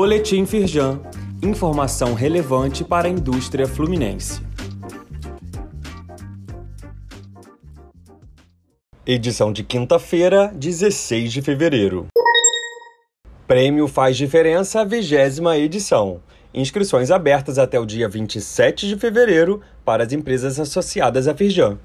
Boletim Firjan. Informação relevante para a indústria fluminense. Edição de quinta-feira, 16 de fevereiro. Prêmio Faz Diferença, vigésima edição. Inscrições abertas até o dia 27 de fevereiro para as empresas associadas à Firjan.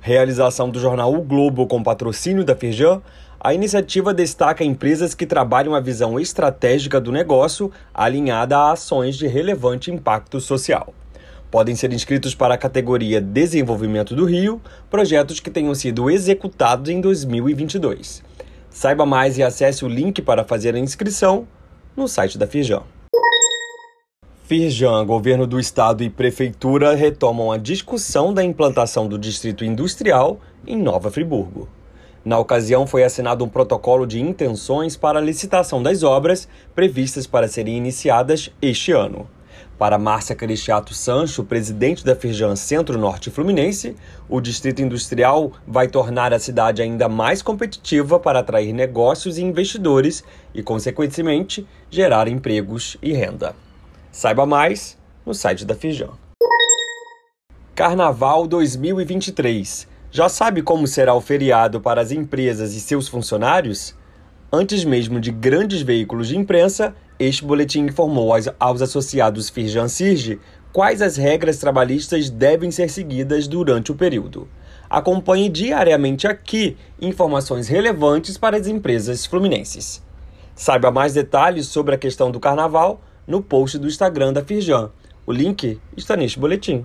Realização do jornal O Globo com patrocínio da Firjan, a iniciativa destaca empresas que trabalham a visão estratégica do negócio alinhada a ações de relevante impacto social. Podem ser inscritos para a categoria Desenvolvimento do Rio projetos que tenham sido executados em 2022. Saiba mais e acesse o link para fazer a inscrição no site da Firjan. Firjan, governo do estado e prefeitura retomam a discussão da implantação do distrito industrial em Nova Friburgo. Na ocasião, foi assinado um protocolo de intenções para a licitação das obras previstas para serem iniciadas este ano. Para Márcia Cristiato Sancho, presidente da Firjan Centro-Norte Fluminense, o distrito industrial vai tornar a cidade ainda mais competitiva para atrair negócios e investidores e, consequentemente, gerar empregos e renda. Saiba mais no site da Fijan. Carnaval 2023. Já sabe como será o feriado para as empresas e seus funcionários? Antes mesmo de grandes veículos de imprensa, este boletim informou aos, aos associados Firjan Sirge quais as regras trabalhistas devem ser seguidas durante o período. Acompanhe diariamente aqui informações relevantes para as empresas fluminenses. Saiba mais detalhes sobre a questão do carnaval no post do Instagram da Firjan. O link está neste boletim.